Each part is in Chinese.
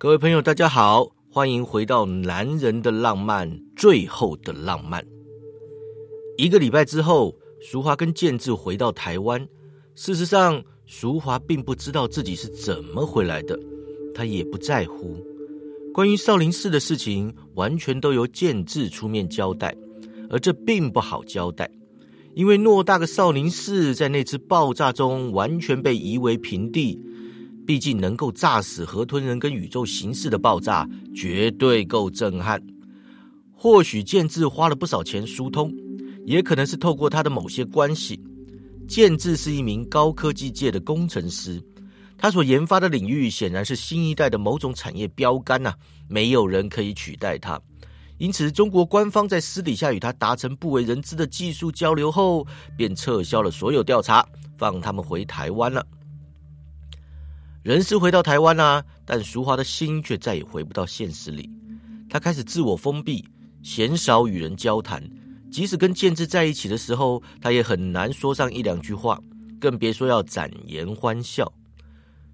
各位朋友，大家好，欢迎回到《男人的浪漫》最后的浪漫。一个礼拜之后，淑华跟建志回到台湾。事实上，淑华并不知道自己是怎么回来的，她也不在乎。关于少林寺的事情，完全都由建志出面交代，而这并不好交代，因为偌大个少林寺在那次爆炸中完全被夷为平地。毕竟能够炸死河豚人跟宇宙形式的爆炸，绝对够震撼。或许建志花了不少钱疏通，也可能是透过他的某些关系。建志是一名高科技界的工程师，他所研发的领域显然是新一代的某种产业标杆呐，没有人可以取代他。因此，中国官方在私底下与他达成不为人知的技术交流后，便撤销了所有调查，放他们回台湾了。人是回到台湾啦，但淑华的心却再也回不到现实里。他开始自我封闭，鲜少与人交谈。即使跟建志在一起的时候，他也很难说上一两句话，更别说要展颜欢笑。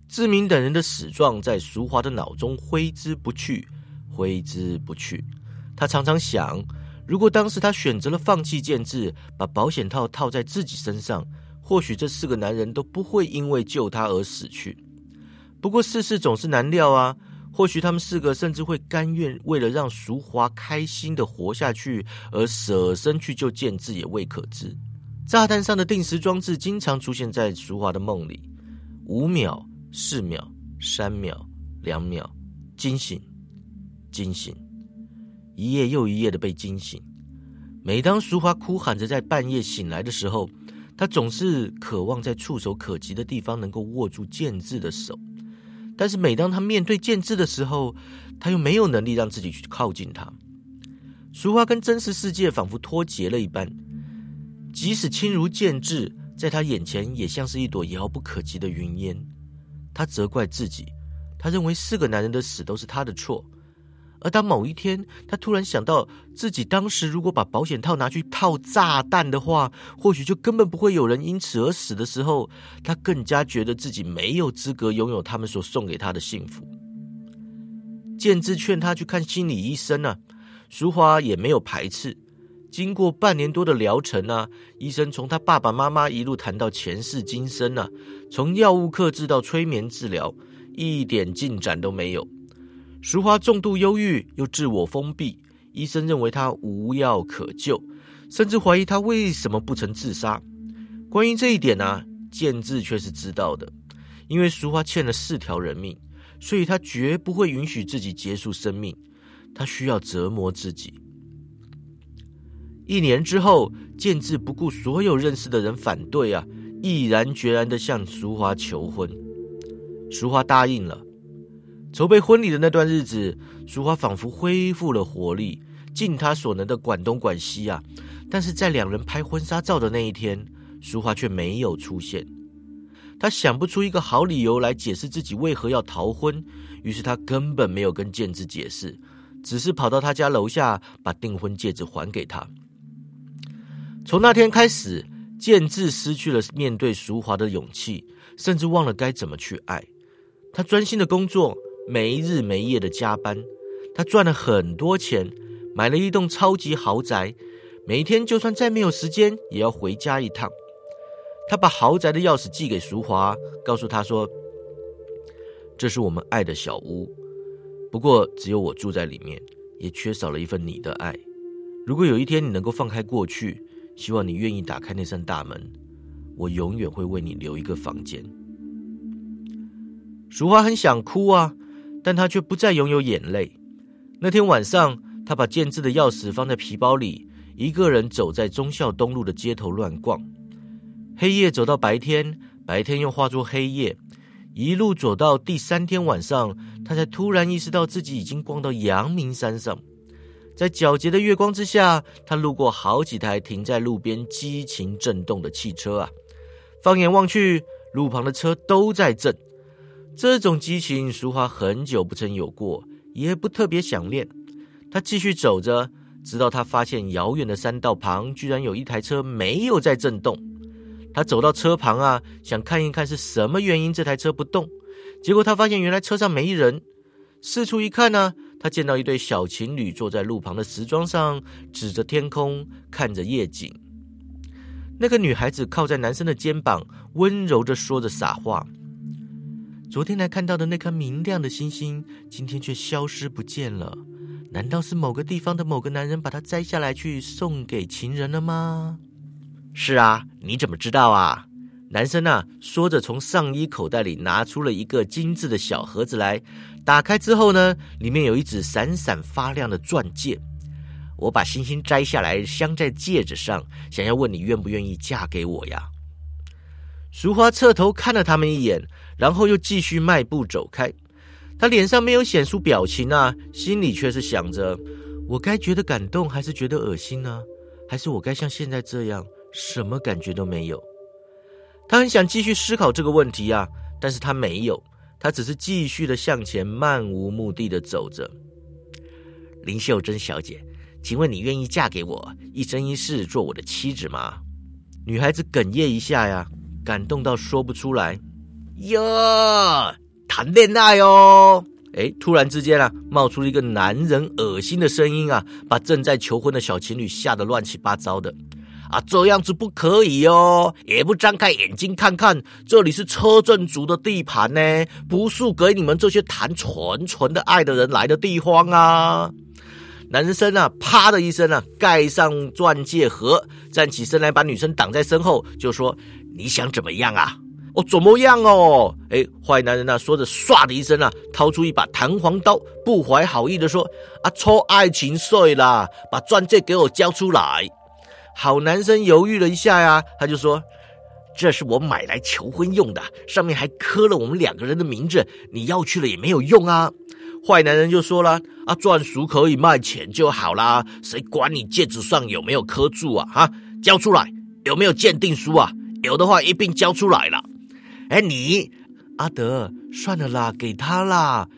志明等人的死状在淑华的脑中挥之不去，挥之不去。他常常想，如果当时他选择了放弃建志，把保险套套在自己身上，或许这四个男人都不会因为救他而死去。不过世事总是难料啊，或许他们四个甚至会甘愿为了让淑华开心的活下去而舍身去救建志，也未可知。炸弹上的定时装置经常出现在淑华的梦里，五秒、四秒、三秒、两秒，惊醒，惊醒，一夜又一夜的被惊醒。每当淑华哭喊着在半夜醒来的时候，她总是渴望在触手可及的地方能够握住建志的手。但是每当他面对建志的时候，他又没有能力让自己去靠近他。俗话跟真实世界仿佛脱节了一般，即使亲如建志，在他眼前也像是一朵遥不可及的云烟。他责怪自己，他认为四个男人的死都是他的错。而当某一天，他突然想到自己当时如果把保险套拿去套炸弹的话，或许就根本不会有人因此而死的时候，他更加觉得自己没有资格拥有他们所送给他的幸福。建志劝他去看心理医生呢，淑华也没有排斥。经过半年多的疗程呢，医生从他爸爸妈妈一路谈到前世今生呢，从药物克制到催眠治疗，一点进展都没有。淑华重度忧郁又自我封闭，医生认为她无药可救，甚至怀疑她为什么不曾自杀。关于这一点呢，建志却是知道的，因为淑华欠了四条人命，所以他绝不会允许自己结束生命。他需要折磨自己。一年之后，建志不顾所有认识的人反对啊，毅然决然的向淑华求婚。淑华答应了。筹备婚礼的那段日子，淑华仿佛恢复了活力，尽她所能的管东管西啊。但是在两人拍婚纱照的那一天，淑华却没有出现。她想不出一个好理由来解释自己为何要逃婚，于是她根本没有跟建志解释，只是跑到他家楼下把订婚戒指还给他。从那天开始，建志失去了面对淑华的勇气，甚至忘了该怎么去爱。他专心的工作。没日没夜的加班，他赚了很多钱，买了一栋超级豪宅。每天就算再没有时间，也要回家一趟。他把豪宅的钥匙寄给淑华，告诉他说：“这是我们爱的小屋，不过只有我住在里面，也缺少了一份你的爱。如果有一天你能够放开过去，希望你愿意打开那扇大门，我永远会为你留一个房间。”淑华很想哭啊。但他却不再拥有眼泪。那天晚上，他把建制的钥匙放在皮包里，一个人走在忠孝东路的街头乱逛。黑夜走到白天，白天又化作黑夜，一路走到第三天晚上，他才突然意识到自己已经逛到阳明山上。在皎洁的月光之下，他路过好几台停在路边激情震动的汽车啊！放眼望去，路旁的车都在震。这种激情，淑华很久不曾有过，也不特别想念。他继续走着，直到他发现遥远的山道旁居然有一台车没有在震动。他走到车旁啊，想看一看是什么原因这台车不动。结果他发现原来车上没人。四处一看呢，他见到一对小情侣坐在路旁的石桩上，指着天空看着夜景。那个女孩子靠在男生的肩膀，温柔的说着傻话。昨天来看到的那颗明亮的星星，今天却消失不见了。难道是某个地方的某个男人把它摘下来去送给情人了吗？是啊，你怎么知道啊？男生啊，说着从上衣口袋里拿出了一个精致的小盒子来，打开之后呢，里面有一只闪闪发亮的钻戒。我把星星摘下来镶在戒指上，想要问你愿不愿意嫁给我呀？淑花侧头看了他们一眼，然后又继续迈步走开。他脸上没有显出表情啊，心里却是想着：我该觉得感动，还是觉得恶心呢？还是我该像现在这样，什么感觉都没有？他很想继续思考这个问题啊，但是他没有，他只是继续的向前，漫无目的的走着。林秀珍小姐，请问你愿意嫁给我，一生一世做我的妻子吗？女孩子哽咽一下呀，感动到说不出来。哟。谈恋爱哦！哎，突然之间啊，冒出了一个男人恶心的声音啊，把正在求婚的小情侣吓得乱七八糟的。啊，这样子不可以哦，也不张开眼睛看看，这里是车震族的地盘呢，不是给你们这些谈纯纯的爱的人来的地方啊！男生啊，啪的一声啊，盖上钻戒盒，站起身来，把女生挡在身后，就说：“你想怎么样啊？”哦，怎么样哦？哎，坏男人呢？说着，唰的一声啊，掏出一把弹簧刀，不怀好意的说：“啊，抽爱情税啦！把钻戒给我交出来！”好男生犹豫了一下呀，他就说：“这是我买来求婚用的，上面还刻了我们两个人的名字，你要去了也没有用啊。”坏男人就说了：“啊，钻石可以卖钱就好啦，谁管你戒指上有没有刻住啊？哈，交出来！有没有鉴定书啊？有的话一并交出来了。”哎，你阿德，算了啦，给他啦！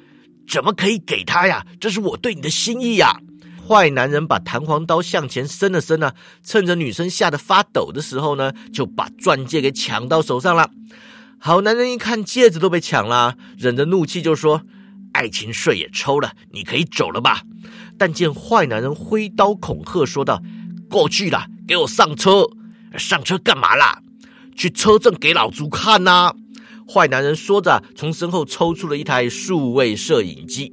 怎么可以给他呀？这是我对你的心意呀！坏男人把弹簧刀向前伸了伸呢，趁着女生吓得发抖的时候呢，就把钻戒给抢到手上了。好男人一看戒指都被抢了，忍着怒气就说：“爱情税也抽了，你可以走了吧？”但见坏男人挥刀恐吓说道：“过去了，给我上车！上车干嘛啦？”去车震给老朱看呐！坏男人说着，从身后抽出了一台数位摄影机。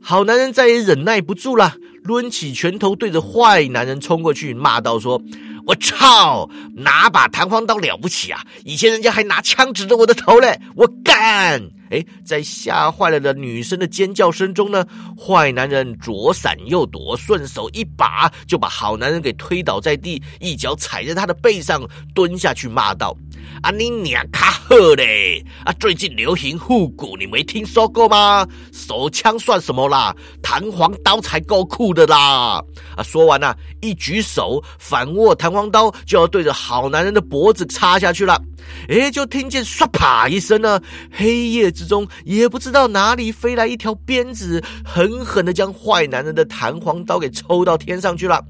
好男人再也忍耐不住了，抡起拳头对着坏男人冲过去，骂道：“说我操，拿把弹簧刀了不起啊！以前人家还拿枪指着我的头嘞，我干！”哎，在吓坏了的女生的尖叫声中呢，坏男人左闪右躲，顺手一把就把好男人给推倒在地，一脚踩在他的背上，蹲下去骂道：“啊，你娘卡好嘞！啊，最近流行复古，你没听说过吗？手枪算什么啦？弹簧刀才够酷的啦！”啊，说完呢，一举手反握弹簧刀，就要对着好男人的脖子插下去了。哎，就听见唰啪一声呢，黑夜之中也不知道哪里飞来一条鞭子，狠狠的将坏男人的弹簧刀给抽到天上去了。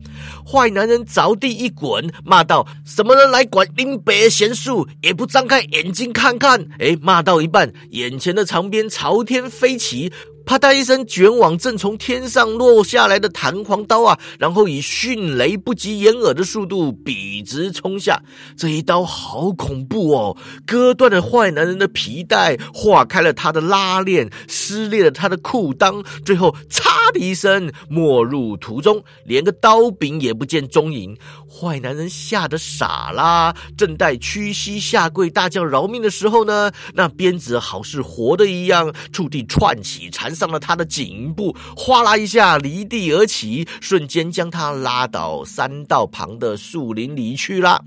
坏男人着地一滚，骂道：“什么人来管林北贤术？也不张开眼睛看看！”哎，骂到一半，眼前的长鞭朝天飞起。啪嗒一声，卷往正从天上落下来的弹簧刀啊，然后以迅雷不及掩耳的速度笔直冲下。这一刀好恐怖哦，割断了坏男人的皮带，划开了他的拉链，撕裂了他的裤裆，最后嚓的一声没入途中，连个刀柄也不见踪影。坏男人吓得傻啦，正待屈膝下跪大叫饶命的时候呢，那鞭子好似活的一样，触地串起，缠上了他的颈部，哗啦一下离地而起，瞬间将他拉到山道旁的树林里去了。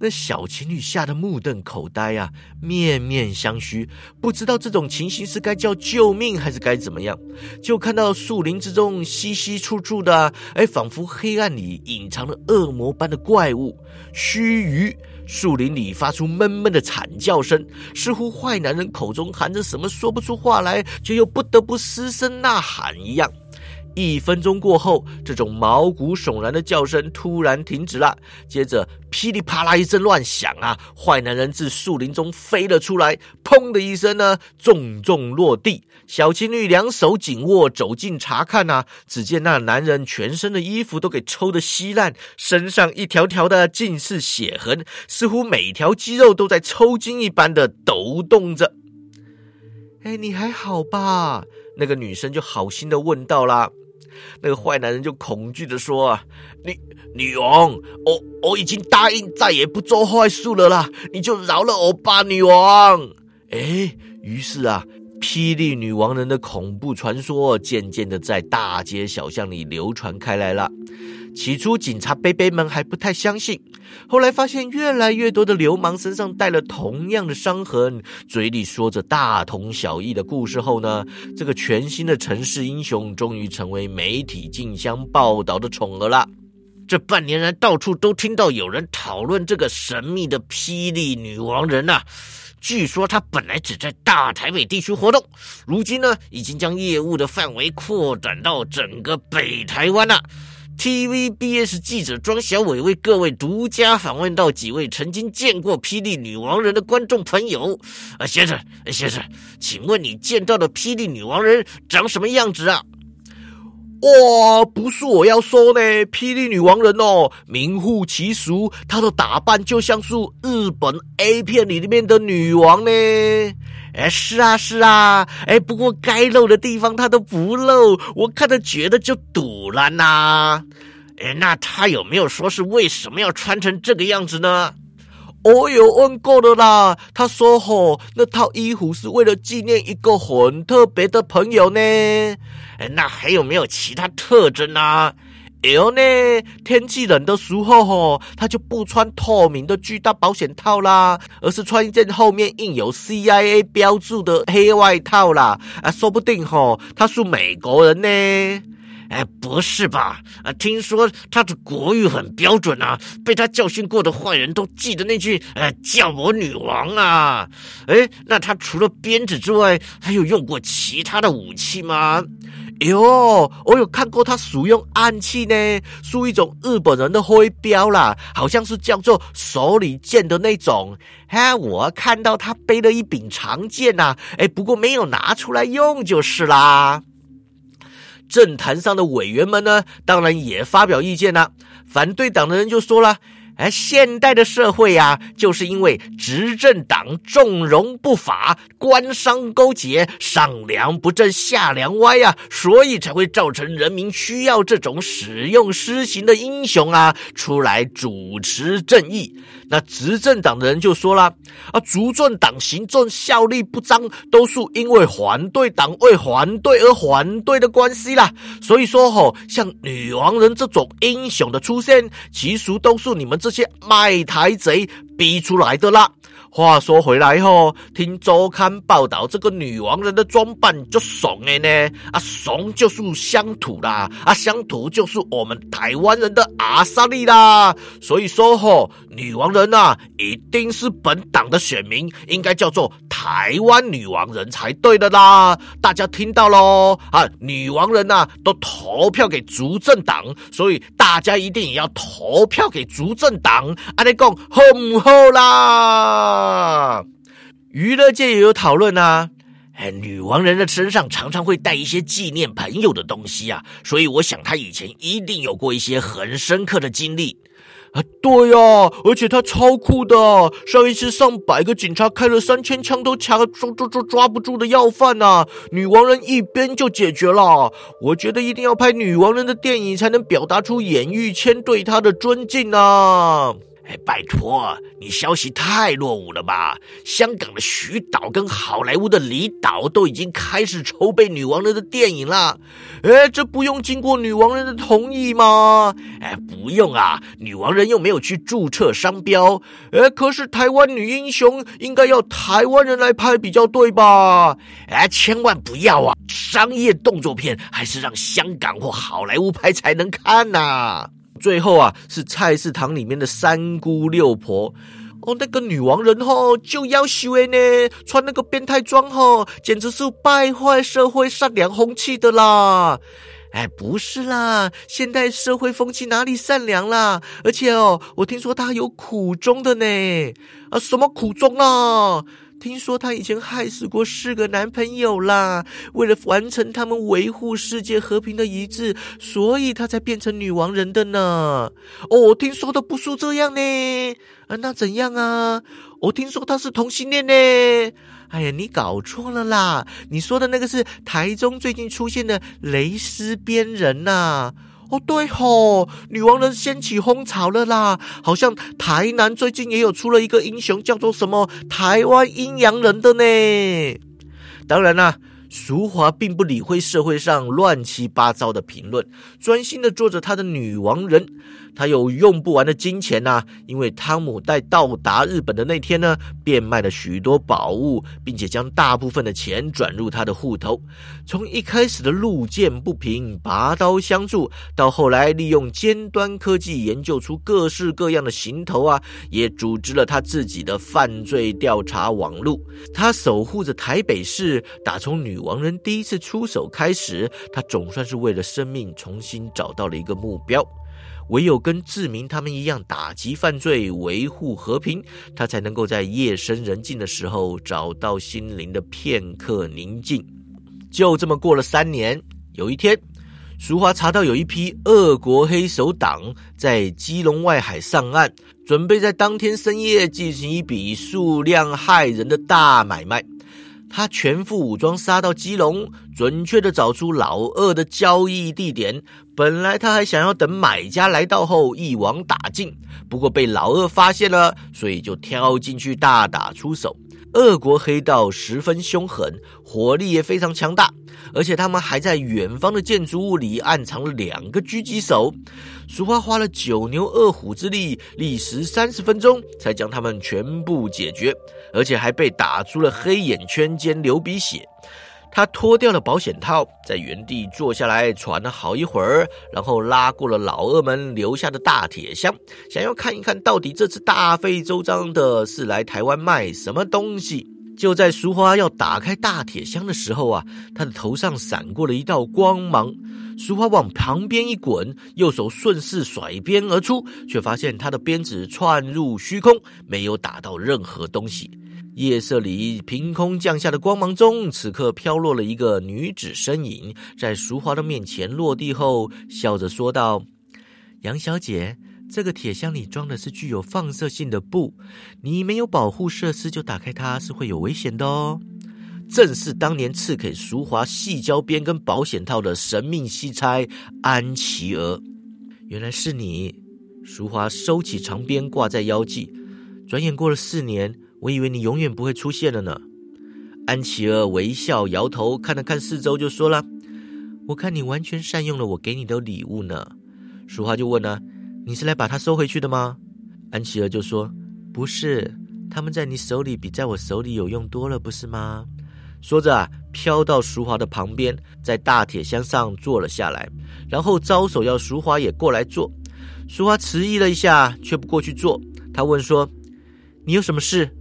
那小情侣吓得目瞪口呆呀，面面相觑，不知道这种情形是该叫救命还是该怎么样。就看到树林之中稀稀处处的，哎，仿佛黑暗里隐藏了恶魔般的怪物。须臾，树林里发出闷闷的惨叫声，似乎坏男人口中含着什么说不出话来，却又不得不失声呐喊一样。一分钟过后，这种毛骨悚然的叫声突然停止了。接着，噼里啪啦一阵乱响啊！坏男人自树林中飞了出来，砰的一声呢，重重落地。小情侣两手紧握，走近查看啊，只见那男人全身的衣服都给抽得稀烂，身上一条条的尽是血痕，似乎每条肌肉都在抽筋一般的抖动着。哎，你还好吧？那个女生就好心的问道啦。那个坏男人就恐惧的说：“啊，女女王，我我已经答应再也不做坏事了啦，你就饶了我吧，女王。”哎，于是啊，霹雳女王人的恐怖传说渐渐的在大街小巷里流传开来了。起初，警察贝贝们还不太相信，后来发现越来越多的流氓身上带了同样的伤痕，嘴里说着大同小异的故事后呢，这个全新的城市英雄终于成为媒体竞相报道的宠儿了。这半年来，到处都听到有人讨论这个神秘的霹雳女王人呐。据说她本来只在大台北地区活动，如今呢，已经将业务的范围扩展到整个北台湾了。TVBS 记者庄小伟为各位独家访问到几位曾经见过霹雳女王人的观众朋友。啊，先生，先生，请问你见到的霹雳女王人长什么样子啊？哇，不是我要说呢，霹雳女王人哦，名副其实，她的打扮就像是日本 A 片里面的女王呢。哎，是啊，是啊，哎，不过该漏的地方他都不漏，我看着觉得就堵了呐。哎，那他有没有说是为什么要穿成这个样子呢？我有问过了啦，他说吼，那套衣服是为了纪念一个很特别的朋友呢。哎，那还有没有其他特征啊？有呢，天气冷的时候吼，他就不穿透明的巨大保险套啦，而是穿一件后面印有 CIA 标注的黑外套啦。啊，说不定吼，他是美国人呢。哎，不是吧？啊，听说他的国语很标准啊，被他教训过的坏人都记得那句“呃，叫我女王啊”。哎，那他除了鞭子之外，还有用过其他的武器吗？哟，我有看过他使用暗器呢，是一种日本人的徽标啦，好像是叫做手里剑的那种。哎，我看到他背了一柄长剑呐，哎，不过没有拿出来用就是啦。政坛上的委员们呢，当然也发表意见了。反对党的人就说了。而现代的社会呀，就是因为执政党纵容不法、官商勾结、上梁不正下梁歪呀，所以才会造成人民需要这种使用私刑的英雄啊出来主持正义。那执政党的人就说了啊，执政党行政效力不彰，都是因为反对党为反对而反对的关系啦。所以说吼，像女王人这种英雄的出现，其实都是你们。这些卖台贼逼出来的啦。话说回来吼，听周刊报道，这个女王人的装扮就怂的呢。啊，怂就是乡土啦，啊，乡土就是我们台湾人的阿萨利啦。所以说吼，女王人呐，一定是本党的选民，应该叫做。台湾女王人才对的啦，大家听到喽啊！女王人呐都投票给主政党，所以大家一定也要投票给主政党。阿你讲好唔好啦？啊娱乐界也有讨论啊，哎，女王人的身上常常会带一些纪念朋友的东西啊，所以我想她以前一定有过一些很深刻的经历。啊，对呀，而且他超酷的，上一次上百个警察开了三千枪都掐抓抓抓抓不住的要犯呐，女王人一边就解决了。我觉得一定要拍女王人的电影，才能表达出演艺圈对她的尊敬啊。哎，拜托，你消息太落伍了吧？香港的徐导跟好莱坞的李导都已经开始筹备女王人的电影了。哎，这不用经过女王人的同意吗？哎，不用啊，女王人又没有去注册商标。哎，可是台湾女英雄应该要台湾人来拍比较对吧？哎，千万不要啊！商业动作片还是让香港或好莱坞拍才能看呐。最后啊，是菜市场里面的三姑六婆哦，那个女王人哈就要修呢，穿那个变态装哈，简直是败坏社会善良风气的啦！哎，不是啦，现代社会风气哪里善良啦？而且哦，我听说她有苦衷的呢。啊，什么苦衷啊？听说她以前害死过四个男朋友啦，为了完成他们维护世界和平的遗志，所以她才变成女王人的呢。哦，我听说的不是这样呢。啊，那怎样啊？我听说她是同性恋呢。哎呀，你搞错了啦！你说的那个是台中最近出现的蕾丝边人呐。哦，对吼，女王人掀起风潮了啦！好像台南最近也有出了一个英雄，叫做什么台湾阴阳人的呢？当然啦。淑华并不理会社会上乱七八糟的评论，专心的做着她的女王人。她有用不完的金钱呐，因为汤姆在到达日本的那天呢，变卖了许多宝物，并且将大部分的钱转入他的户头。从一开始的路见不平拔刀相助，到后来利用尖端科技研究出各式各样的行头啊，也组织了他自己的犯罪调查网路。他守护着台北市，打从女。王人第一次出手开始，他总算是为了生命重新找到了一个目标。唯有跟志明他们一样打击犯罪、维护和平，他才能够在夜深人静的时候找到心灵的片刻宁静。就这么过了三年，有一天，淑华查到有一批俄国黑手党在基隆外海上岸，准备在当天深夜进行一笔数量骇人的大买卖。他全副武装杀到基隆，准确的找出老二的交易地点。本来他还想要等买家来到后一网打尽，不过被老二发现了，所以就跳进去大打出手。恶国黑道十分凶狠，火力也非常强大，而且他们还在远方的建筑物里暗藏了两个狙击手。俗花花了九牛二虎之力，历时三十分钟才将他们全部解决，而且还被打出了黑眼圈兼流鼻血。他脱掉了保险套，在原地坐下来喘了好一会儿，然后拉过了老二们留下的大铁箱，想要看一看到底这次大费周章的是来台湾卖什么东西。就在淑花要打开大铁箱的时候啊，他的头上闪过了一道光芒，淑花往旁边一滚，右手顺势甩鞭而出，却发现他的鞭子窜入虚空，没有打到任何东西。夜色里凭空降下的光芒中，此刻飘落了一个女子身影，在淑华的面前落地后，笑着说道：“杨小姐，这个铁箱里装的是具有放射性的布，你没有保护设施就打开它是会有危险的哦。”正是当年赐给淑华细胶边跟保险套的神秘西差安琪儿。原来是你，淑华收起长鞭挂在腰际。转眼过了四年。我以为你永远不会出现了呢。安琪儿微笑摇头，看了看四周，就说了：“我看你完全善用了我给你的礼物呢。”淑华就问了：“你是来把它收回去的吗？”安琪儿就说：“不是，他们在你手里比在我手里有用多了，不是吗？”说着啊，飘到淑华的旁边，在大铁箱上坐了下来，然后招手要淑华也过来坐。淑华迟疑了一下，却不过去坐。他问说：“你有什么事？”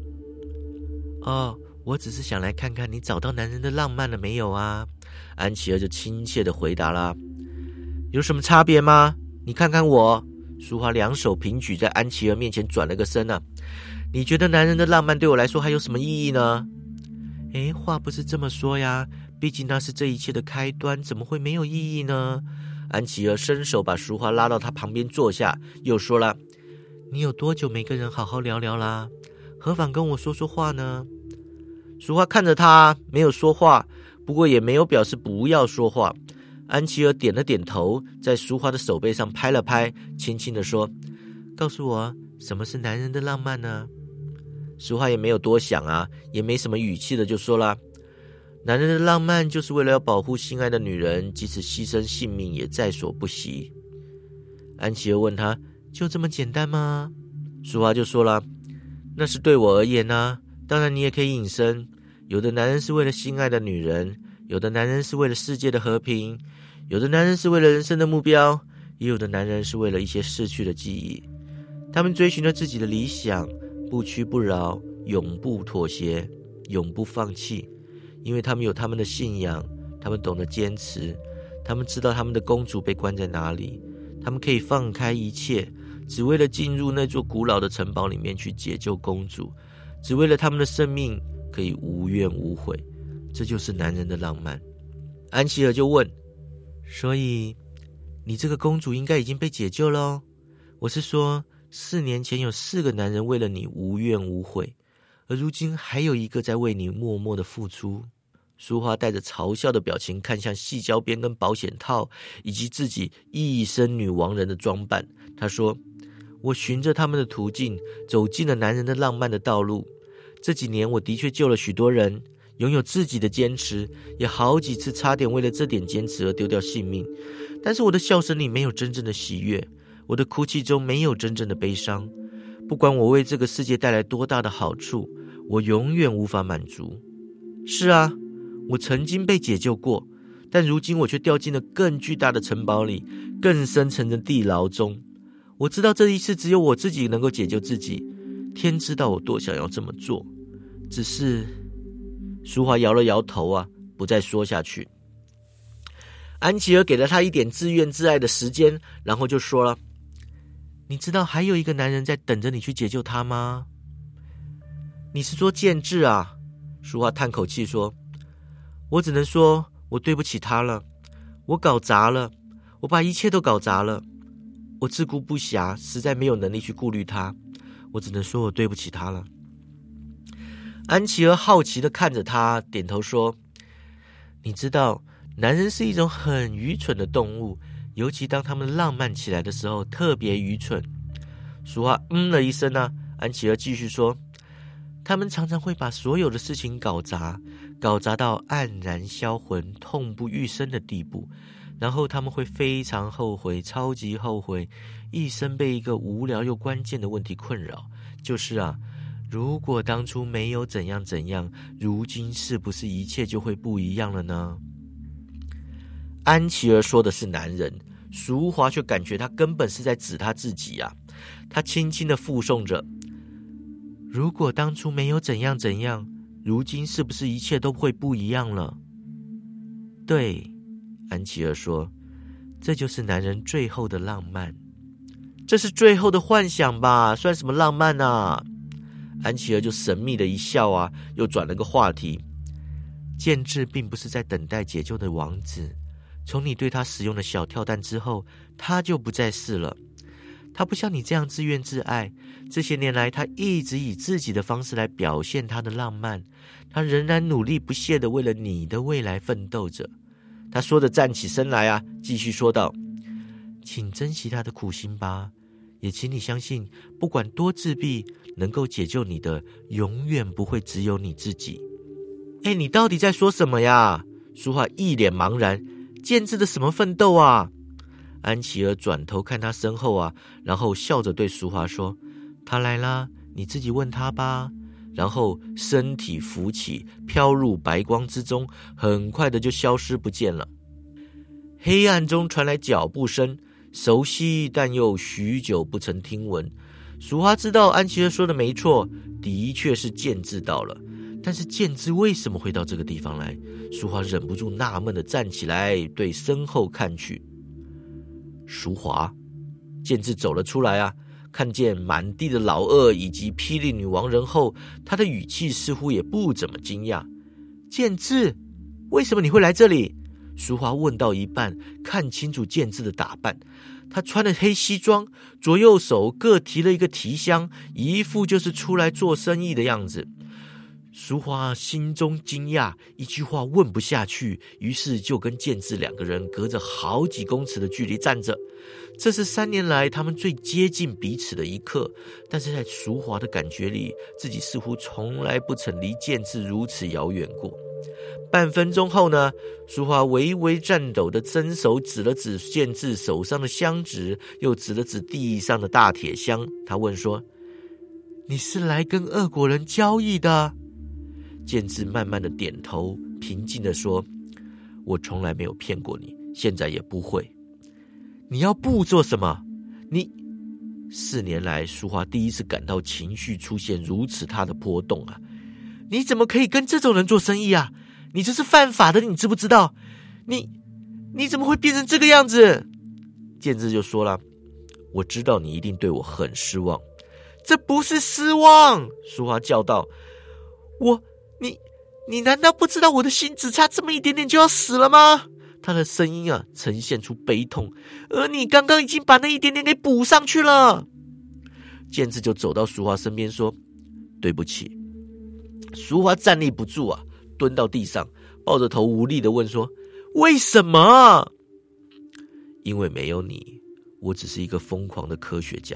哦，我只是想来看看你找到男人的浪漫了没有啊？安琪儿就亲切的回答了。有什么差别吗？你看看我。淑华两手平举在安琪儿面前转了个身呢。你觉得男人的浪漫对我来说还有什么意义呢？哎，话不是这么说呀，毕竟那是这一切的开端，怎么会没有意义呢？安琪儿伸手把淑华拉到他旁边坐下，又说了：“你有多久没跟人好好聊聊啦？何妨跟我说说话呢？”淑华看着他，没有说话，不过也没有表示不要说话。安琪儿点了点头，在淑华的手背上拍了拍，轻轻的说：“告诉我，什么是男人的浪漫呢？”淑华也没有多想啊，也没什么语气的就说了：“男人的浪漫就是为了要保护心爱的女人，即使牺牲性命也在所不惜。”安琪儿问他：“就这么简单吗？”淑华就说了：“那是对我而言呢。当然，你也可以隐身。”有的男人是为了心爱的女人，有的男人是为了世界的和平，有的男人是为了人生的目标，也有的男人是为了一些逝去的记忆。他们追寻着自己的理想，不屈不挠，永不妥协，永不放弃，因为他们有他们的信仰，他们懂得坚持。他们知道他们的公主被关在哪里，他们可以放开一切，只为了进入那座古老的城堡里面去解救公主，只为了他们的生命可以无怨无悔。这就是男人的浪漫。安琪儿就问：“所以，你这个公主应该已经被解救喽？我是说，四年前有四个男人为了你无怨无悔，而如今还有一个在为你默默的付出。”淑华带着嘲笑的表情看向细胶边跟保险套，以及自己一身女王人的装扮。她说：“我循着他们的途径，走进了男人的浪漫的道路。这几年，我的确救了许多人。”拥有自己的坚持，也好几次差点为了这点坚持而丢掉性命。但是我的笑声里没有真正的喜悦，我的哭泣中没有真正的悲伤。不管我为这个世界带来多大的好处，我永远无法满足。是啊，我曾经被解救过，但如今我却掉进了更巨大的城堡里，更深层的地牢中。我知道这一次只有我自己能够解救自己。天知道我多想要这么做，只是。淑华摇了摇头啊，不再说下去。安琪儿给了他一点自怨自艾的时间，然后就说了：“你知道还有一个男人在等着你去解救他吗？”你是说建志啊？淑华叹口气说：“我只能说我对不起他了，我搞砸了，我把一切都搞砸了，我自顾不暇，实在没有能力去顾虑他，我只能说我对不起他了。”安琪儿好奇的看着他，点头说：“你知道，男人是一种很愚蠢的动物，尤其当他们浪漫起来的时候，特别愚蠢。”俗话嗯了一声呢。安琪儿继续说：“他们常常会把所有的事情搞砸，搞砸到黯然销魂、痛不欲生的地步，然后他们会非常后悔，超级后悔，一生被一个无聊又关键的问题困扰，就是啊。”如果当初没有怎样怎样，如今是不是一切就会不一样了呢？安琪儿说的是男人，淑华却感觉他根本是在指他自己呀。他轻轻的附送着：“如果当初没有怎样怎样，如今是不是一切都会不一样了？”对，安琪儿说：“这就是男人最后的浪漫，这是最后的幻想吧？算什么浪漫啊？”安琪儿就神秘的一笑啊，又转了个话题。建志并不是在等待解救的王子，从你对他使用的小跳蛋之后，他就不再是了。他不像你这样自怨自艾，这些年来他一直以自己的方式来表现他的浪漫。他仍然努力不懈的为了你的未来奋斗着。他说着站起身来啊，继续说道：“请珍惜他的苦心吧。”也请你相信，不管多自闭，能够解救你的，永远不会只有你自己。哎，你到底在说什么呀？淑华一脸茫然。建志的什么奋斗啊？安琪儿转头看他身后啊，然后笑着对淑华说：“他来啦，你自己问他吧。”然后身体浮起，飘入白光之中，很快的就消失不见了。黑暗中传来脚步声。熟悉，但又许久不曾听闻。淑华知道安琪儿说的没错，的确是建志到了。但是建志为什么会到这个地方来？淑华忍不住纳闷的站起来，对身后看去。淑华，建志走了出来啊！看见满地的老二以及霹雳女王人后，他的语气似乎也不怎么惊讶。建志，为什么你会来这里？淑华问到一半，看清楚建志的打扮，他穿的黑西装，左右手各提了一个提箱，一副就是出来做生意的样子。淑华心中惊讶，一句话问不下去，于是就跟建志两个人隔着好几公尺的距离站着。这是三年来他们最接近彼此的一刻，但是在淑华的感觉里，自己似乎从来不曾离建志如此遥远过。半分钟后呢，淑华微微颤抖的伸手指了指建志手上的香纸，又指了指地上的大铁箱。他问说：“你是来跟恶国人交易的？”建志慢慢的点头，平静的说：“我从来没有骗过你，现在也不会。你要不做什么？你四年来，淑华第一次感到情绪出现如此大的波动啊！你怎么可以跟这种人做生意啊？”你这是犯法的，你知不知道？你，你怎么会变成这个样子？”建志就说了：“我知道你一定对我很失望。”这不是失望，淑华叫道：“我，你，你难道不知道我的心只差这么一点点就要死了吗？”他的声音啊，呈现出悲痛，而你刚刚已经把那一点点给补上去了。建志就走到淑华身边说：“对不起。”淑华站立不住啊，蹲到地上，抱着头无力的问说：“为什么？”因为没有你，我只是一个疯狂的科学家。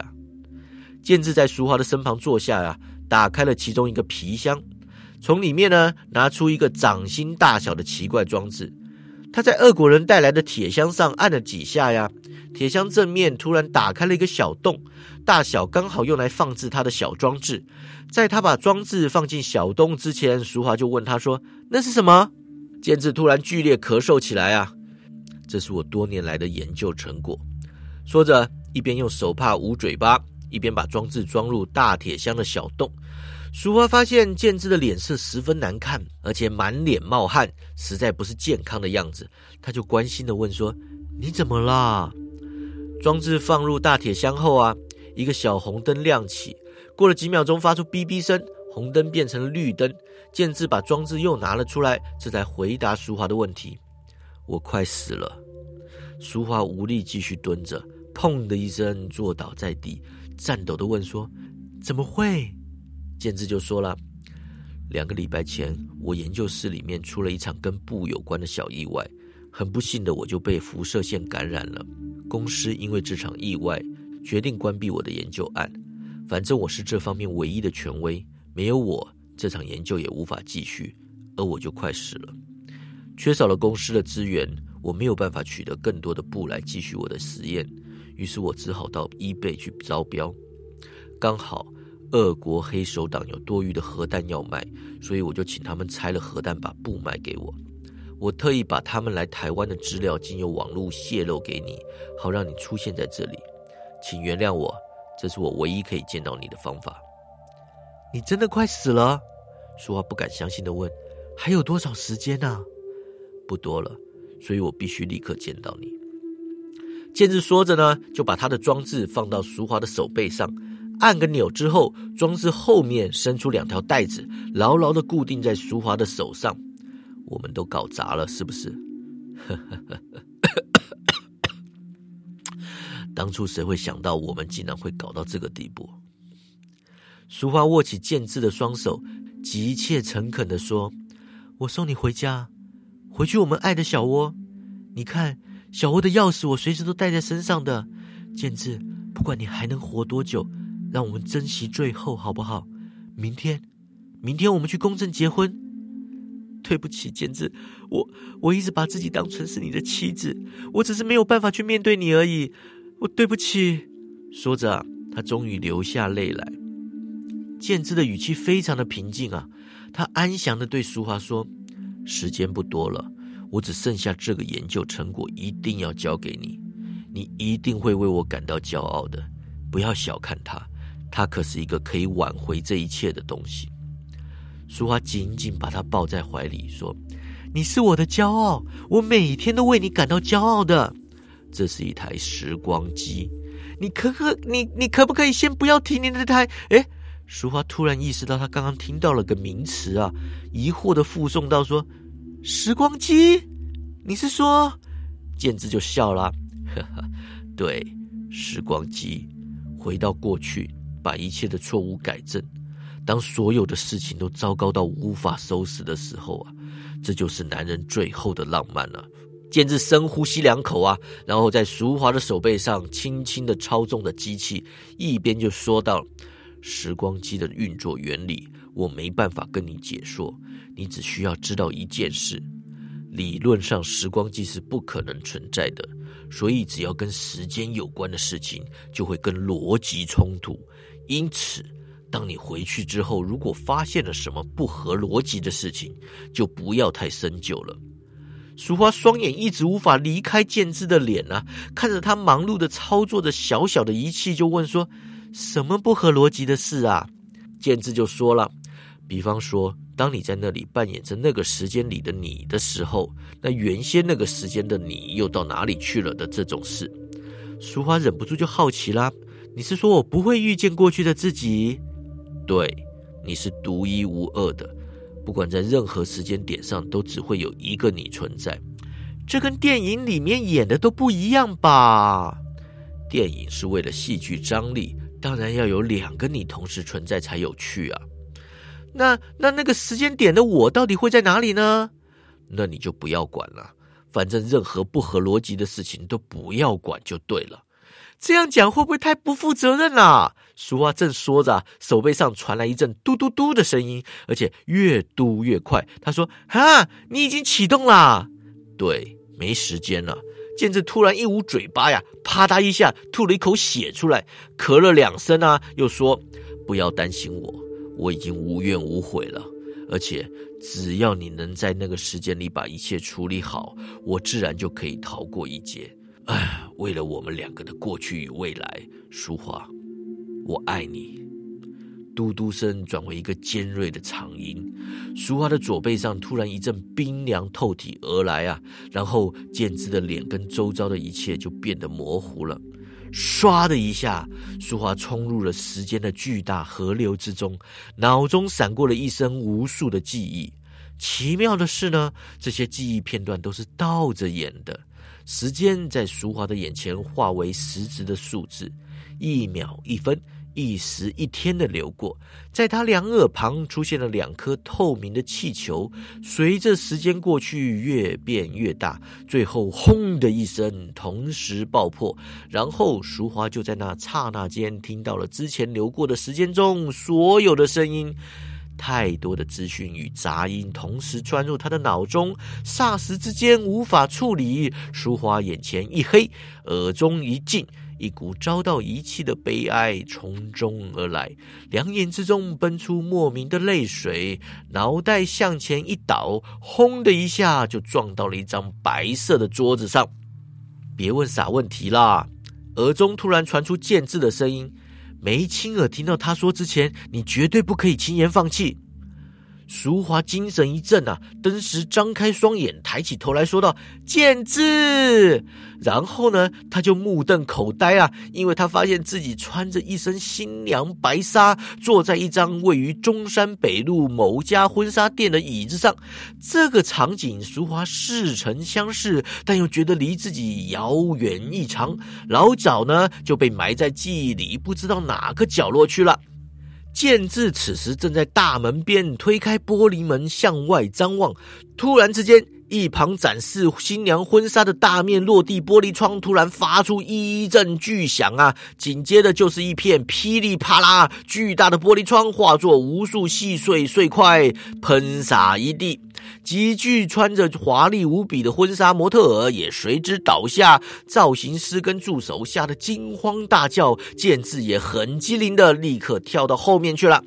建志在淑华的身旁坐下呀，打开了其中一个皮箱，从里面呢拿出一个掌心大小的奇怪装置。他在俄国人带来的铁箱上按了几下呀，铁箱正面突然打开了一个小洞，大小刚好用来放置他的小装置。在他把装置放进小洞之前，淑华就问他说：“那是什么？”建志突然剧烈咳嗽起来啊！这是我多年来的研究成果。说着，一边用手帕捂嘴巴。一边把装置装入大铁箱的小洞，淑华发现建志的脸色十分难看，而且满脸冒汗，实在不是健康的样子。他就关心的问说：“你怎么啦？”装置放入大铁箱后啊，一个小红灯亮起，过了几秒钟发出哔哔声，红灯变成了绿灯。建志把装置又拿了出来，这才回答淑华的问题：“我快死了。”淑华无力继续蹲着，砰的一声坐倒在地。颤抖的问说：“怎么会？”建志就说了：“两个礼拜前，我研究室里面出了一场跟布有关的小意外，很不幸的，我就被辐射线感染了。公司因为这场意外，决定关闭我的研究案。反正我是这方面唯一的权威，没有我，这场研究也无法继续，而我就快死了。缺少了公司的资源，我没有办法取得更多的布来继续我的实验。”于是我只好到伊贝去招标，刚好俄国黑手党有多余的核弹要卖，所以我就请他们拆了核弹，把布卖给我。我特意把他们来台湾的资料经由网络泄露给你，好让你出现在这里。请原谅我，这是我唯一可以见到你的方法。你真的快死了？说话不敢相信的问：“还有多少时间呢？”不多了，所以我必须立刻见到你。建志说着呢，就把他的装置放到淑华的手背上，按个钮之后，装置后面伸出两条带子，牢牢的固定在淑华的手上。我们都搞砸了，是不是？当初谁会想到我们竟然会搞到这个地步？淑华握起建志的双手，急切诚恳的说：“我送你回家，回去我们爱的小窝。你看。”小窝的钥匙我随时都带在身上的，建志，不管你还能活多久，让我们珍惜最后，好不好？明天，明天我们去公证结婚。对不起，建志，我我一直把自己当成是你的妻子，我只是没有办法去面对你而已。我对不起。说着，他终于流下泪来。建志的语气非常的平静啊，他安详的对淑华说：“时间不多了。”我只剩下这个研究成果，一定要交给你，你一定会为我感到骄傲的。不要小看它，它可是一个可以挽回这一切的东西。淑华紧紧把他抱在怀里，说：“你是我的骄傲，我每天都为你感到骄傲的。这是一台时光机，你可可你你可不可以先不要提你那台？”哎，淑华突然意识到，他刚刚听到了个名词啊，疑惑的附送到说。时光机，你是说？建志就笑了，呵呵，对，时光机，回到过去，把一切的错误改正。当所有的事情都糟糕到无法收拾的时候啊，这就是男人最后的浪漫了。建志深呼吸两口啊，然后在淑华的手背上轻轻的操纵着机器，一边就说道：“时光机的运作原理，我没办法跟你解说。”你只需要知道一件事：理论上，时光机是不可能存在的。所以，只要跟时间有关的事情，就会跟逻辑冲突。因此，当你回去之后，如果发现了什么不合逻辑的事情，就不要太深究了。淑花双眼一直无法离开建志的脸啊，看着他忙碌的操作着小小的仪器，就问说：“什么不合逻辑的事啊？”建志就说了：“比方说。”当你在那里扮演着那个时间里的你的时候，那原先那个时间的你又到哪里去了的这种事，淑华忍不住就好奇啦。你是说我不会遇见过去的自己？对，你是独一无二的，不管在任何时间点上，都只会有一个你存在。这跟电影里面演的都不一样吧？电影是为了戏剧张力，当然要有两个你同时存在才有趣啊。那那那个时间点的我到底会在哪里呢？那你就不要管了，反正任何不合逻辑的事情都不要管就对了。这样讲会不会太不负责任了？俗话正说着，手背上传来一阵嘟嘟嘟的声音，而且越嘟越快。他说：“哈，你已经启动了。”对，没时间了。健志突然一捂嘴巴呀，啪嗒一下吐了一口血出来，咳了两声啊，又说：“不要担心我，我已经无怨无悔了。而且只要你能在那个时间里把一切处理好，我自然就可以逃过一劫。”哎，为了我们两个的过去与未来，淑华，我爱你。嘟嘟声转为一个尖锐的长音，淑华的左背上突然一阵冰凉透体而来啊，然后剑之的脸跟周遭的一切就变得模糊了。唰的一下，淑华冲入了时间的巨大河流之中，脑中闪过了一生无数的记忆。奇妙的是呢，这些记忆片段都是倒着演的。时间在淑华的眼前化为实质的数字，一秒一分，一时一天的流过，在他两耳旁出现了两颗透明的气球，随着时间过去越变越大，最后轰的一声同时爆破，然后淑华就在那刹那间听到了之前流过的时间中所有的声音。太多的资讯与杂音同时钻入他的脑中，霎时之间无法处理。淑华眼前一黑，耳中一静，一股遭到遗弃的悲哀从中而来，两眼之中奔出莫名的泪水，脑袋向前一倒，轰的一下就撞到了一张白色的桌子上。别问傻问题啦！耳中突然传出剑字的声音。没亲耳听到他说之前，你绝对不可以轻言放弃。淑华精神一振啊，登时张开双眼，抬起头来说道：“剑字。”然后呢，他就目瞪口呆啊，因为他发现自己穿着一身新娘白纱，坐在一张位于中山北路某家婚纱店的椅子上。这个场景，淑华似曾相识，但又觉得离自己遥远异常，老早呢就被埋在记忆里，不知道哪个角落去了。建志此时正在大门边推开玻璃门向外张望，突然之间，一旁展示新娘婚纱的大面落地玻璃窗突然发出一阵巨响啊！紧接着就是一片噼里啪啦，巨大的玻璃窗化作无数细碎碎块喷洒一地。极具穿着华丽无比的婚纱模特儿也随之倒下，造型师跟助手吓得惊慌大叫，建志也很机灵的立刻跳到后面去了。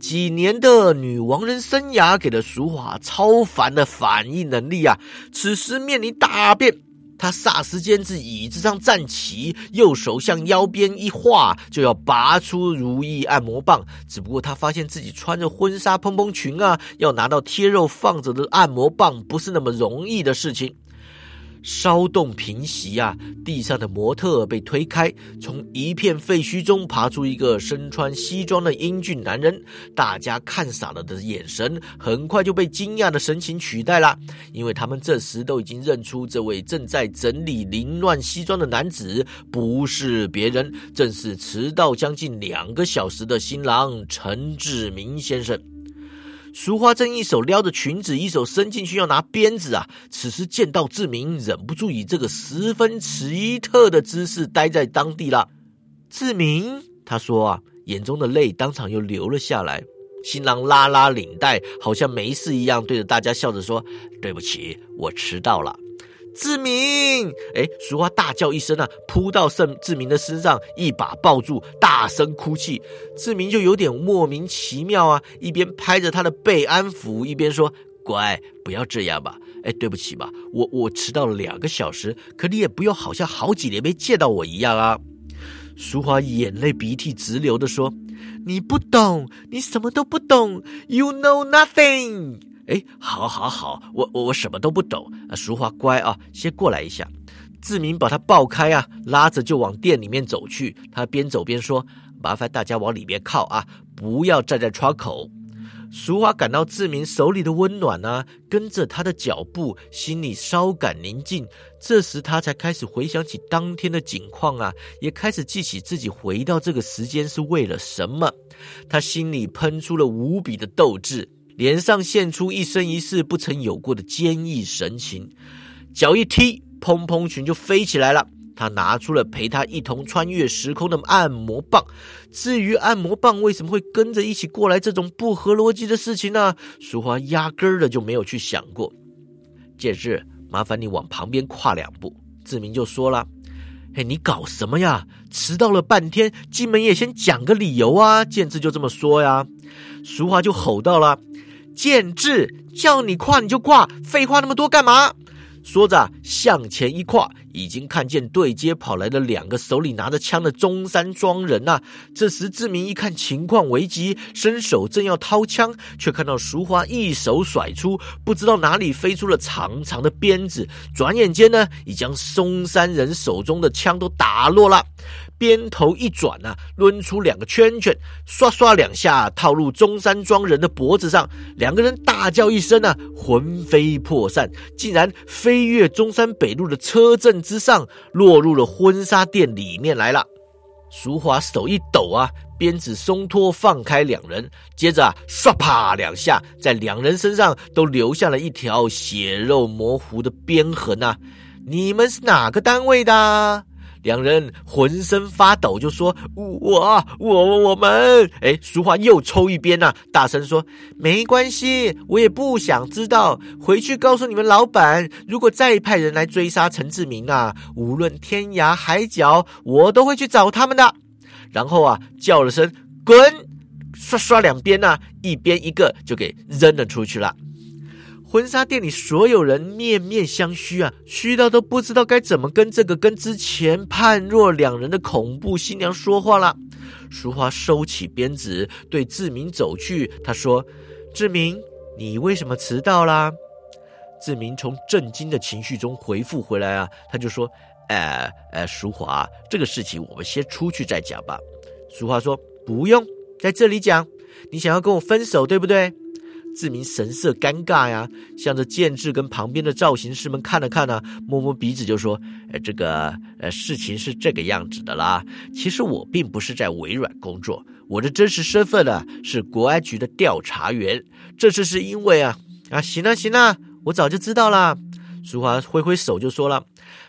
几年的女王人生涯给了淑华超凡的反应能力啊！此时面临大变。他霎时间自椅子上站起，右手向腰边一画，就要拔出如意按摩棒。只不过他发现自己穿着婚纱蓬蓬裙啊，要拿到贴肉放着的按摩棒，不是那么容易的事情。骚动平息啊！地上的模特被推开，从一片废墟中爬出一个身穿西装的英俊男人。大家看傻了的眼神，很快就被惊讶的神情取代了，因为他们这时都已经认出这位正在整理凌乱西装的男子不是别人，正是迟到将近两个小时的新郎陈志明先生。淑花正一手撩着裙子，一手伸进去要拿鞭子啊！此时见到志明，忍不住以这个十分奇特的姿势待在当地了。志明，他说啊，眼中的泪当场又流了下来。新郎拉拉领带，好像没事一样，对着大家笑着说：“对不起，我迟到了。”志明，哎，淑花大叫一声啊，扑到盛志明的身上，一把抱住，大声哭泣。志明就有点莫名其妙啊，一边拍着他的背安抚，一边说：“乖，不要这样吧。哎，对不起吧，我我迟到了两个小时，可你也不用好像好几年没见到我一样啊。”淑华眼泪鼻涕直流的说：“你不懂，你什么都不懂，You know nothing。”哎，好，好，好，我我我什么都不懂啊！淑华乖啊，先过来一下。志明把他抱开啊，拉着就往店里面走去。他边走边说：“麻烦大家往里面靠啊，不要站在窗口。”淑华感到志明手里的温暖啊，跟着他的脚步，心里稍感宁静。这时他才开始回想起当天的景况啊，也开始记起自己回到这个时间是为了什么。他心里喷出了无比的斗志。脸上现出一生一世不曾有过的坚毅神情，脚一踢，蓬蓬裙就飞起来了。他拿出了陪他一同穿越时空的按摩棒。至于按摩棒为什么会跟着一起过来，这种不合逻辑的事情呢？淑华压根儿的就没有去想过。建志，麻烦你往旁边跨两步。志明就说了：“哎，你搞什么呀？迟到了半天，进门也先讲个理由啊！”建志就这么说呀。淑华就吼到了。建志叫你跨你就跨，废话那么多干嘛？说着向前一跨，已经看见对街跑来的两个手里拿着枪的中山庄人呐。这时志明一看情况危急，伸手正要掏枪，却看到淑华一手甩出，不知道哪里飞出了长长的鞭子，转眼间呢，已将松山人手中的枪都打落了。鞭头一转啊，抡出两个圈圈，刷刷两下套入中山庄人的脖子上。两个人大叫一声啊，魂飞魄散，竟然飞越中山北路的车阵之上，落入了婚纱店里面来了。淑华手一抖啊，鞭子松脱，放开两人，接着啊，唰啪两下，在两人身上都留下了一条血肉模糊的鞭痕啊！你们是哪个单位的？两人浑身发抖，就说：“我我我们。”哎，淑华又抽一边呐，大声说：“没关系，我也不想知道。回去告诉你们老板，如果再派人来追杀陈志明啊，无论天涯海角，我都会去找他们的。”然后啊，叫了声“滚”，刷刷两边呐，一边一个就给扔了出去了。婚纱店里所有人面面相觑啊，虚到都不知道该怎么跟这个跟之前判若两人的恐怖新娘说话了。淑华收起鞭子，对志明走去，他说：“志明，你为什么迟到啦？”志明从震惊的情绪中回复回来啊，他就说：“哎哎，淑华，这个事情我们先出去再讲吧。”淑华说：“不用在这里讲，你想要跟我分手，对不对？”志明神色尴尬呀，向着建志跟旁边的造型师们看了看呢，摸摸鼻子就说：“呃，这个呃，事情是这个样子的啦。其实我并不是在微软工作，我的真实身份呢是国安局的调查员。这次是因为啊啊，行了行了，我早就知道了。”淑华挥挥手就说了。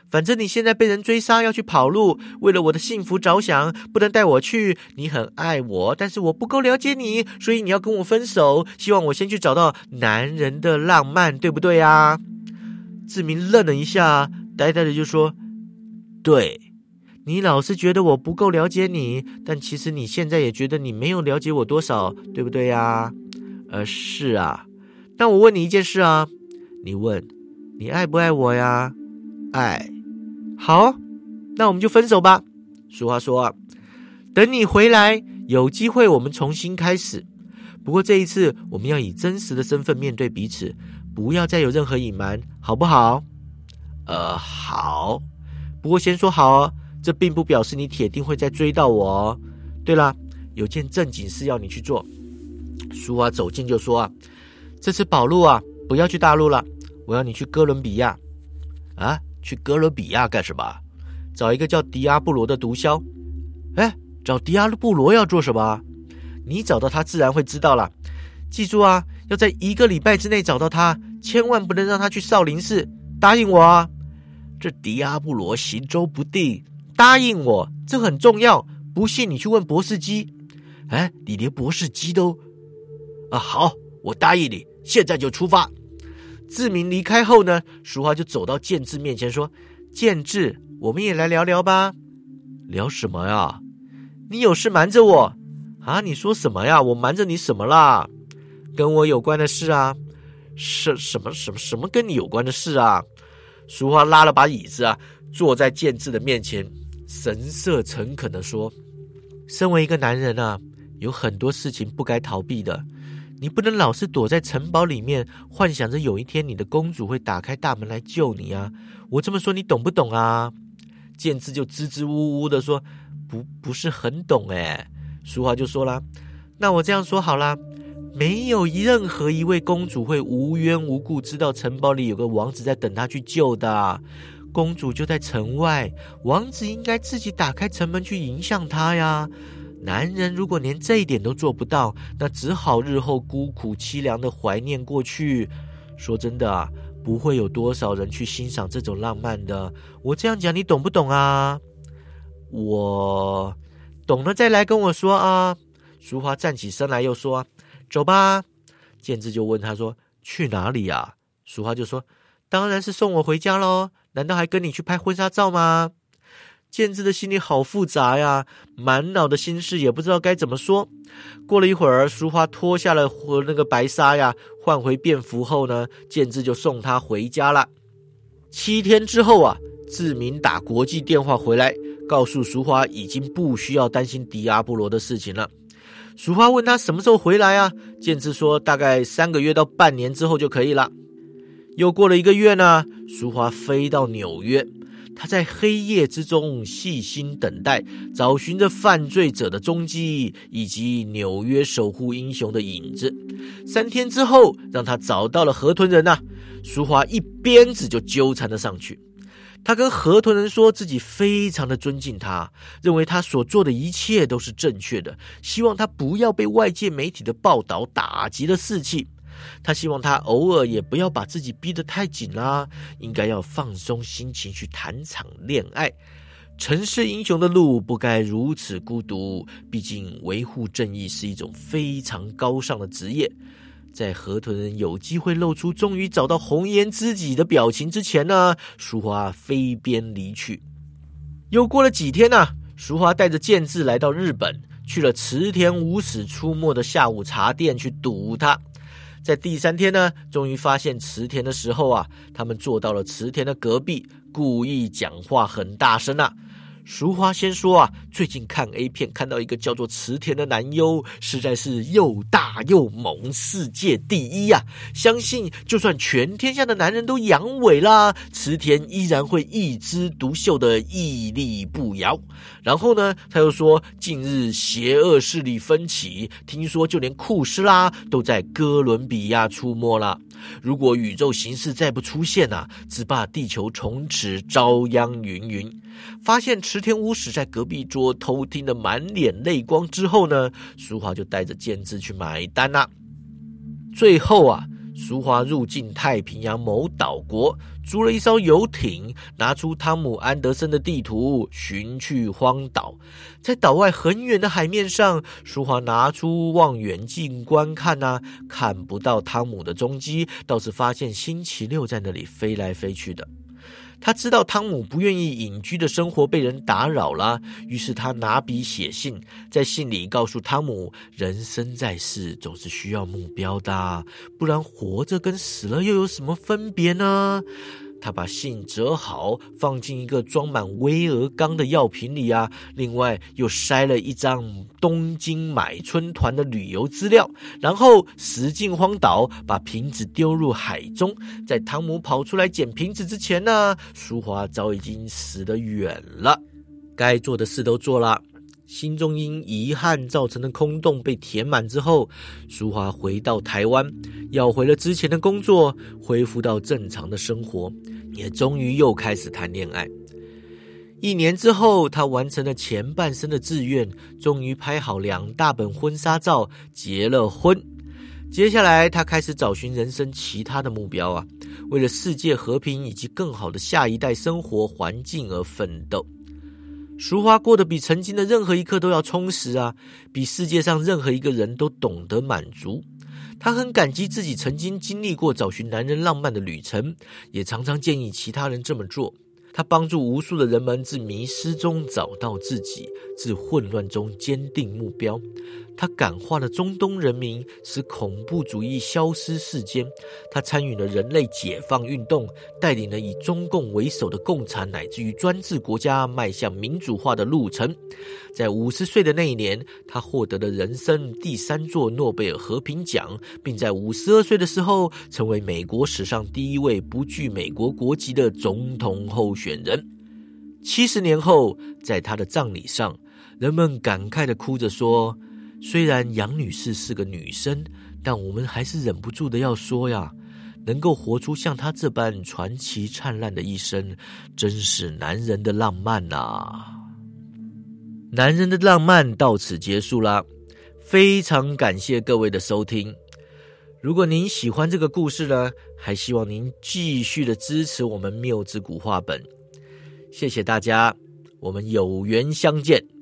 反正你现在被人追杀，要去跑路，为了我的幸福着想，不能带我去。你很爱我，但是我不够了解你，所以你要跟我分手。希望我先去找到男人的浪漫，对不对啊？志明愣了一下，呆呆的就说：“对，你老是觉得我不够了解你，但其实你现在也觉得你没有了解我多少，对不对呀？”“呃，是啊。那我问你一件事啊，你问，你爱不爱我呀？”“爱。”好，那我们就分手吧。俗话说啊，等你回来，有机会我们重新开始。不过这一次，我们要以真实的身份面对彼此，不要再有任何隐瞒，好不好？呃，好。不过先说好哦，这并不表示你铁定会再追到我哦。对了，有件正经事要你去做。俗话走近就说啊，这次宝路啊，不要去大陆了，我要你去哥伦比亚啊。去哥伦比亚干什么？找一个叫迪阿布罗的毒枭。哎，找迪阿布罗要做什么？你找到他，自然会知道了。记住啊，要在一个礼拜之内找到他，千万不能让他去少林寺。答应我啊！这迪阿布罗行踪不定，答应我，这很重要。不信你去问博士基。哎，你连博士基都……啊，好，我答应你，现在就出发。志明离开后呢，淑华就走到建志面前说：“建志，我们也来聊聊吧。聊什么呀？你有事瞒着我啊？你说什么呀？我瞒着你什么啦？跟我有关的事啊？什什么什么什么跟你有关的事啊？”淑华拉了把椅子啊，坐在建志的面前。神色诚恳的说：“身为一个男人啊，有很多事情不该逃避的。你不能老是躲在城堡里面，幻想着有一天你的公主会打开大门来救你啊！我这么说，你懂不懂啊？”剑智就支支吾吾的说：“不，不是很懂。”哎，淑华就说了：“那我这样说好啦，没有任何一位公主会无缘无故知道城堡里有个王子在等她去救的。”公主就在城外，王子应该自己打开城门去迎向她呀。男人如果连这一点都做不到，那只好日后孤苦凄凉的怀念过去。说真的啊，不会有多少人去欣赏这种浪漫的。我这样讲，你懂不懂啊？我懂了，再来跟我说啊。淑华站起身来，又说：“走吧。”建志就问他说：“去哪里呀？”淑华就说：“当然是送我回家喽。”难道还跟你去拍婚纱照吗？建志的心里好复杂呀，满脑的心事也不知道该怎么说。过了一会儿，淑花脱下了和那个白纱呀，换回便服后呢，建志就送她回家了。七天之后啊，志明打国际电话回来，告诉淑花已经不需要担心迪阿波罗的事情了。淑花问他什么时候回来啊？建志说大概三个月到半年之后就可以了。又过了一个月呢，淑华飞到纽约，他在黑夜之中细心等待，找寻着犯罪者的踪迹以及纽约守护英雄的影子。三天之后，让他找到了河豚人呐，淑华一鞭子就纠缠了上去。他跟河豚人说自己非常的尊敬他，认为他所做的一切都是正确的，希望他不要被外界媒体的报道打击了士气。他希望他偶尔也不要把自己逼得太紧啦，应该要放松心情去谈场恋爱。城市英雄的路不该如此孤独，毕竟维护正义是一种非常高尚的职业。在河豚有机会露出终于找到红颜知己的表情之前呢，淑华飞鞭离去。又过了几天呢，淑华带着剑志来到日本，去了池田无史出没的下午茶店去堵他。在第三天呢，终于发现池田的时候啊，他们坐到了池田的隔壁，故意讲话很大声啊。俗话先说啊，最近看 A 片看到一个叫做池田的男优，实在是又大又萌，世界第一呀！相信就算全天下的男人都阳痿啦，池田依然会一枝独秀的屹立不摇。然后呢，他又说，近日邪恶势力分起，听说就连库斯拉都在哥伦比亚出没了。如果宇宙形势再不出现呐，只怕地球从此遭殃云云。发现池田屋史在隔壁桌偷听的满脸泪光之后呢，淑华就带着剑志去买单啦。最后啊。淑华入境太平洋某岛国，租了一艘游艇，拿出汤姆·安德森的地图，寻去荒岛。在岛外很远的海面上，淑华拿出望远镜观看呐，看不到汤姆的踪迹，倒是发现星期六在那里飞来飞去的。他知道汤姆不愿意隐居的生活被人打扰了，于是他拿笔写信，在信里告诉汤姆：人生在世总是需要目标的，不然活着跟死了又有什么分别呢？他把信折好，放进一个装满威尔刚的药瓶里啊。另外又塞了一张东京买春团的旅游资料，然后驶进荒岛，把瓶子丢入海中。在汤姆跑出来捡瓶子之前呢，淑华早已经死得远了。该做的事都做了。心中因遗憾造成的空洞被填满之后，淑华回到台湾，要回了之前的工作，恢复到正常的生活，也终于又开始谈恋爱。一年之后，他完成了前半生的志愿，终于拍好两大本婚纱照，结了婚。接下来，他开始找寻人生其他的目标啊，为了世界和平以及更好的下一代生活环境而奋斗。俗话过得比曾经的任何一刻都要充实啊，比世界上任何一个人都懂得满足。他很感激自己曾经经历过找寻男人浪漫的旅程，也常常建议其他人这么做。他帮助无数的人们自迷失中找到自己，自混乱中坚定目标。他感化了中东人民，使恐怖主义消失世间。他参与了人类解放运动，带领了以中共为首的共产乃至于专制国家迈向民主化的路程。在五十岁的那一年，他获得了人生第三座诺贝尔和平奖，并在五十二岁的时候，成为美国史上第一位不具美国国籍的总统候选人。七十年后，在他的葬礼上，人们感慨的哭着说：“虽然杨女士是个女生，但我们还是忍不住的要说呀，能够活出像她这般传奇灿烂的一生，真是男人的浪漫呐！”男人的浪漫到此结束啦，非常感谢各位的收听。如果您喜欢这个故事呢，还希望您继续的支持我们缪之古话本。谢谢大家，我们有缘相见。